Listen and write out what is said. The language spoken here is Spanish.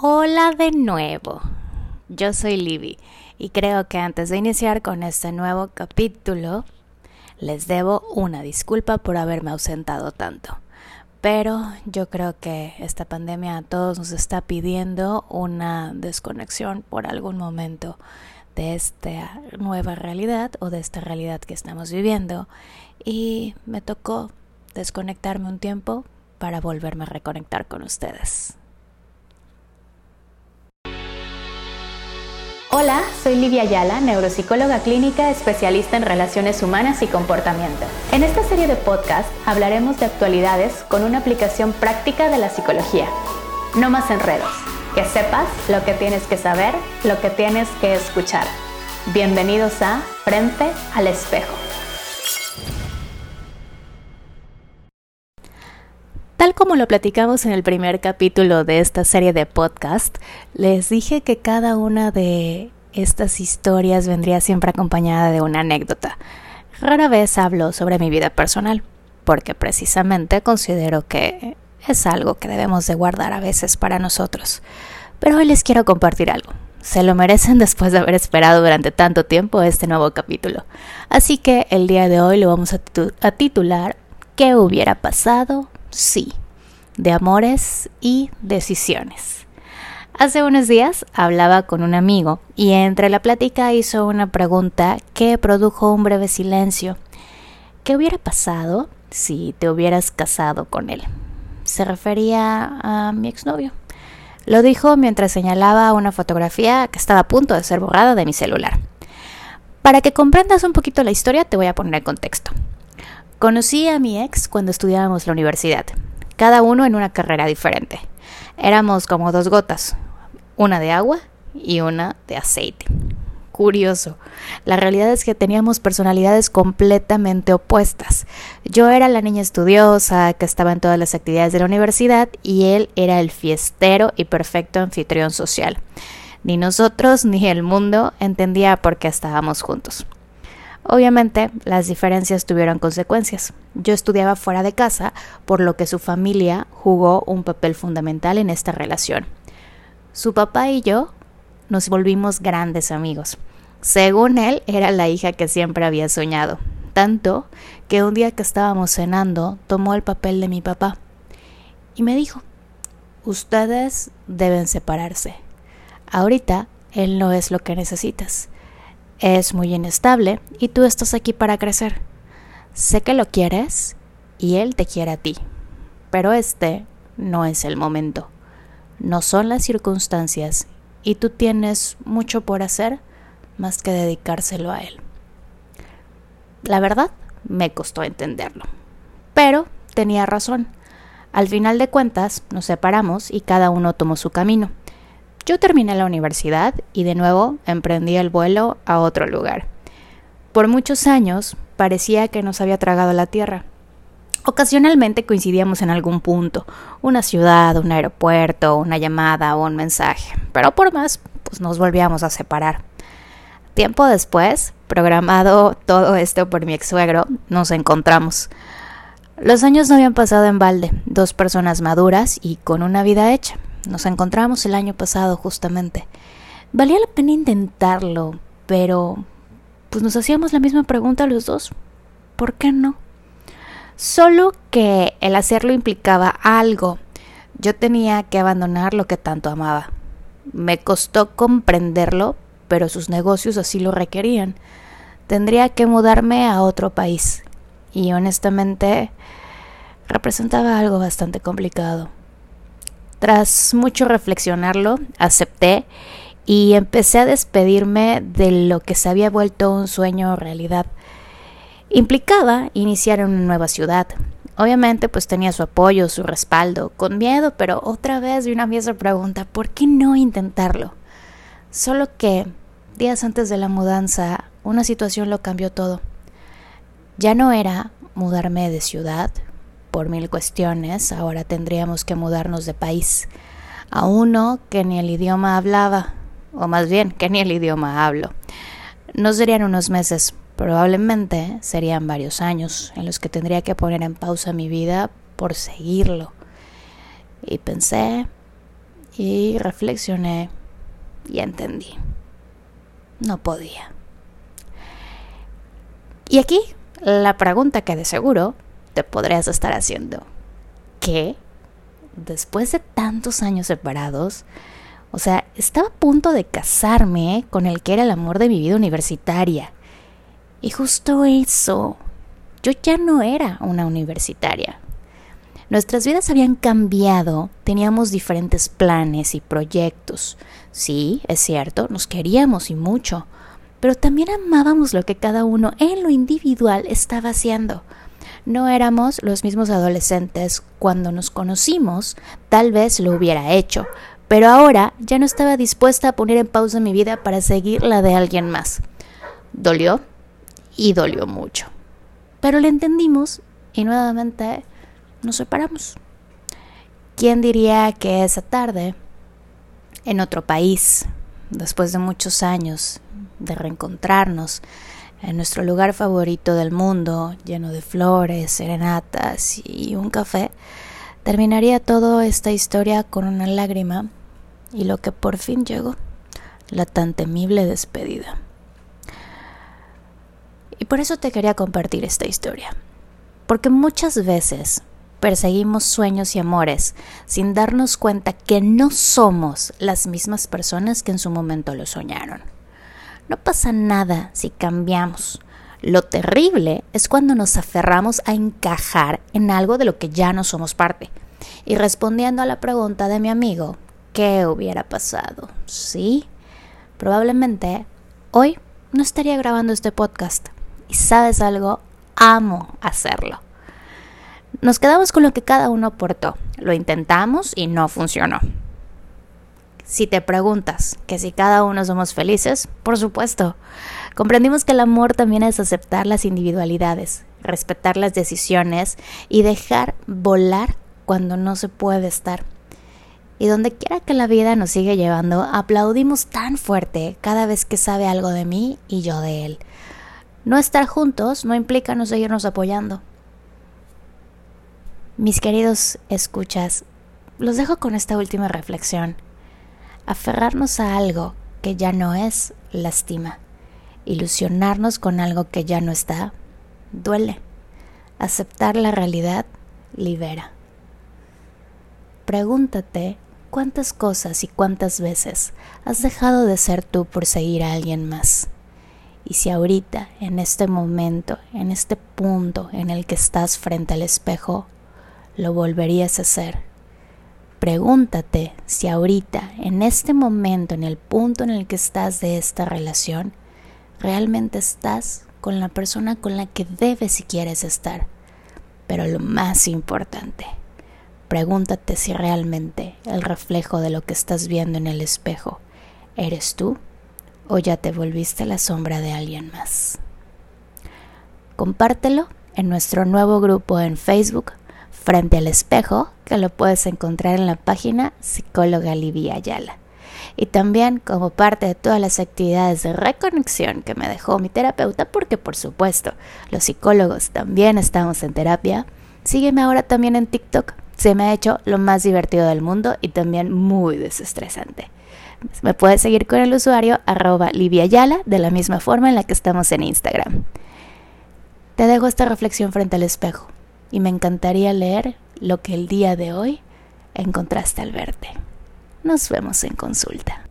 Hola de nuevo, yo soy Libby y creo que antes de iniciar con este nuevo capítulo les debo una disculpa por haberme ausentado tanto. Pero yo creo que esta pandemia a todos nos está pidiendo una desconexión por algún momento de esta nueva realidad o de esta realidad que estamos viviendo y me tocó desconectarme un tiempo para volverme a reconectar con ustedes. Hola, soy Livia Ayala, neuropsicóloga clínica especialista en relaciones humanas y comportamiento. En esta serie de podcast hablaremos de actualidades con una aplicación práctica de la psicología. No más enredos, que sepas lo que tienes que saber, lo que tienes que escuchar. Bienvenidos a Frente al Espejo. Tal como lo platicamos en el primer capítulo de esta serie de podcast, les dije que cada una de estas historias vendría siempre acompañada de una anécdota. Rara vez hablo sobre mi vida personal, porque precisamente considero que es algo que debemos de guardar a veces para nosotros. Pero hoy les quiero compartir algo. Se lo merecen después de haber esperado durante tanto tiempo este nuevo capítulo. Así que el día de hoy lo vamos a, titular ¿Qué hubiera pasado sí, de amores y decisiones. Hace unos días hablaba con un amigo y entre la plática hizo una pregunta que produjo un breve silencio. ¿Qué hubiera pasado si te hubieras casado con él? Se refería a mi exnovio. Lo dijo mientras señalaba una fotografía que estaba a punto de ser borrada de mi celular. Para que comprendas un poquito la historia, te voy a poner el contexto. Conocí a mi ex cuando estudiábamos la universidad, cada uno en una carrera diferente. Éramos como dos gotas, una de agua y una de aceite. Curioso. La realidad es que teníamos personalidades completamente opuestas. Yo era la niña estudiosa que estaba en todas las actividades de la universidad y él era el fiestero y perfecto anfitrión social. Ni nosotros ni el mundo entendía por qué estábamos juntos. Obviamente, las diferencias tuvieron consecuencias. Yo estudiaba fuera de casa, por lo que su familia jugó un papel fundamental en esta relación. Su papá y yo nos volvimos grandes amigos. Según él, era la hija que siempre había soñado, tanto que un día que estábamos cenando, tomó el papel de mi papá y me dijo, ustedes deben separarse. Ahorita él no es lo que necesitas es muy inestable y tú estás aquí para crecer. Sé que lo quieres y él te quiere a ti, pero este no es el momento. No son las circunstancias y tú tienes mucho por hacer más que dedicárselo a él. La verdad, me costó entenderlo, pero tenía razón. Al final de cuentas, nos separamos y cada uno tomó su camino. Yo terminé la universidad y de nuevo emprendí el vuelo a otro lugar. Por muchos años parecía que nos había tragado la tierra. Ocasionalmente coincidíamos en algún punto, una ciudad, un aeropuerto, una llamada o un mensaje, pero por más, pues nos volvíamos a separar. Tiempo después, programado todo esto por mi ex suegro, nos encontramos. Los años no habían pasado en balde, dos personas maduras y con una vida hecha. Nos encontramos el año pasado justamente. Valía la pena intentarlo, pero pues nos hacíamos la misma pregunta los dos. ¿Por qué no? Solo que el hacerlo implicaba algo. Yo tenía que abandonar lo que tanto amaba. Me costó comprenderlo, pero sus negocios así lo requerían. Tendría que mudarme a otro país. Y honestamente representaba algo bastante complicado. Tras mucho reflexionarlo, acepté y empecé a despedirme de lo que se había vuelto un sueño realidad. Implicaba iniciar en una nueva ciudad. Obviamente pues tenía su apoyo, su respaldo, con miedo, pero otra vez vi una misma pregunta, ¿por qué no intentarlo? Solo que días antes de la mudanza, una situación lo cambió todo. Ya no era mudarme de ciudad, por mil cuestiones, ahora tendríamos que mudarnos de país a uno que ni el idioma hablaba, o más bien que ni el idioma hablo. No serían unos meses, probablemente serían varios años en los que tendría que poner en pausa mi vida por seguirlo. Y pensé y reflexioné y entendí. No podía. Y aquí la pregunta que de seguro te podrías estar haciendo. ¿Qué? Después de tantos años separados, o sea, estaba a punto de casarme con el que era el amor de mi vida universitaria. Y justo eso, yo ya no era una universitaria. Nuestras vidas habían cambiado, teníamos diferentes planes y proyectos. Sí, es cierto, nos queríamos y mucho, pero también amábamos lo que cada uno en lo individual estaba haciendo. No éramos los mismos adolescentes cuando nos conocimos, tal vez lo hubiera hecho, pero ahora ya no estaba dispuesta a poner en pausa mi vida para seguir la de alguien más. Dolió y dolió mucho. Pero le entendimos y nuevamente nos separamos. ¿Quién diría que esa tarde, en otro país, después de muchos años, de reencontrarnos en nuestro lugar favorito del mundo, lleno de flores, serenatas y un café, terminaría toda esta historia con una lágrima y lo que por fin llegó, la tan temible despedida. Y por eso te quería compartir esta historia, porque muchas veces perseguimos sueños y amores sin darnos cuenta que no somos las mismas personas que en su momento lo soñaron. No pasa nada si cambiamos. Lo terrible es cuando nos aferramos a encajar en algo de lo que ya no somos parte. Y respondiendo a la pregunta de mi amigo, ¿qué hubiera pasado? Sí, probablemente hoy no estaría grabando este podcast. Y sabes algo, amo hacerlo. Nos quedamos con lo que cada uno aportó. Lo intentamos y no funcionó. Si te preguntas que si cada uno somos felices, por supuesto. Comprendimos que el amor también es aceptar las individualidades, respetar las decisiones y dejar volar cuando no se puede estar. Y donde quiera que la vida nos siga llevando, aplaudimos tan fuerte cada vez que sabe algo de mí y yo de él. No estar juntos no implica no seguirnos apoyando. Mis queridos escuchas, los dejo con esta última reflexión. Aferrarnos a algo que ya no es lastima. Ilusionarnos con algo que ya no está duele. Aceptar la realidad libera. Pregúntate cuántas cosas y cuántas veces has dejado de ser tú por seguir a alguien más. Y si ahorita, en este momento, en este punto en el que estás frente al espejo, lo volverías a hacer Pregúntate si ahorita, en este momento, en el punto en el que estás de esta relación, realmente estás con la persona con la que debes y quieres estar. Pero lo más importante, pregúntate si realmente el reflejo de lo que estás viendo en el espejo eres tú o ya te volviste la sombra de alguien más. Compártelo en nuestro nuevo grupo en Facebook frente al espejo, que lo puedes encontrar en la página Psicóloga Livia Ayala. Y también como parte de todas las actividades de reconexión que me dejó mi terapeuta, porque por supuesto los psicólogos también estamos en terapia, sígueme ahora también en TikTok. Se me ha hecho lo más divertido del mundo y también muy desestresante. Me puedes seguir con el usuario arroba Ayala de la misma forma en la que estamos en Instagram. Te dejo esta reflexión frente al espejo y me encantaría leer lo que el día de hoy encontraste al verte. Nos vemos en consulta.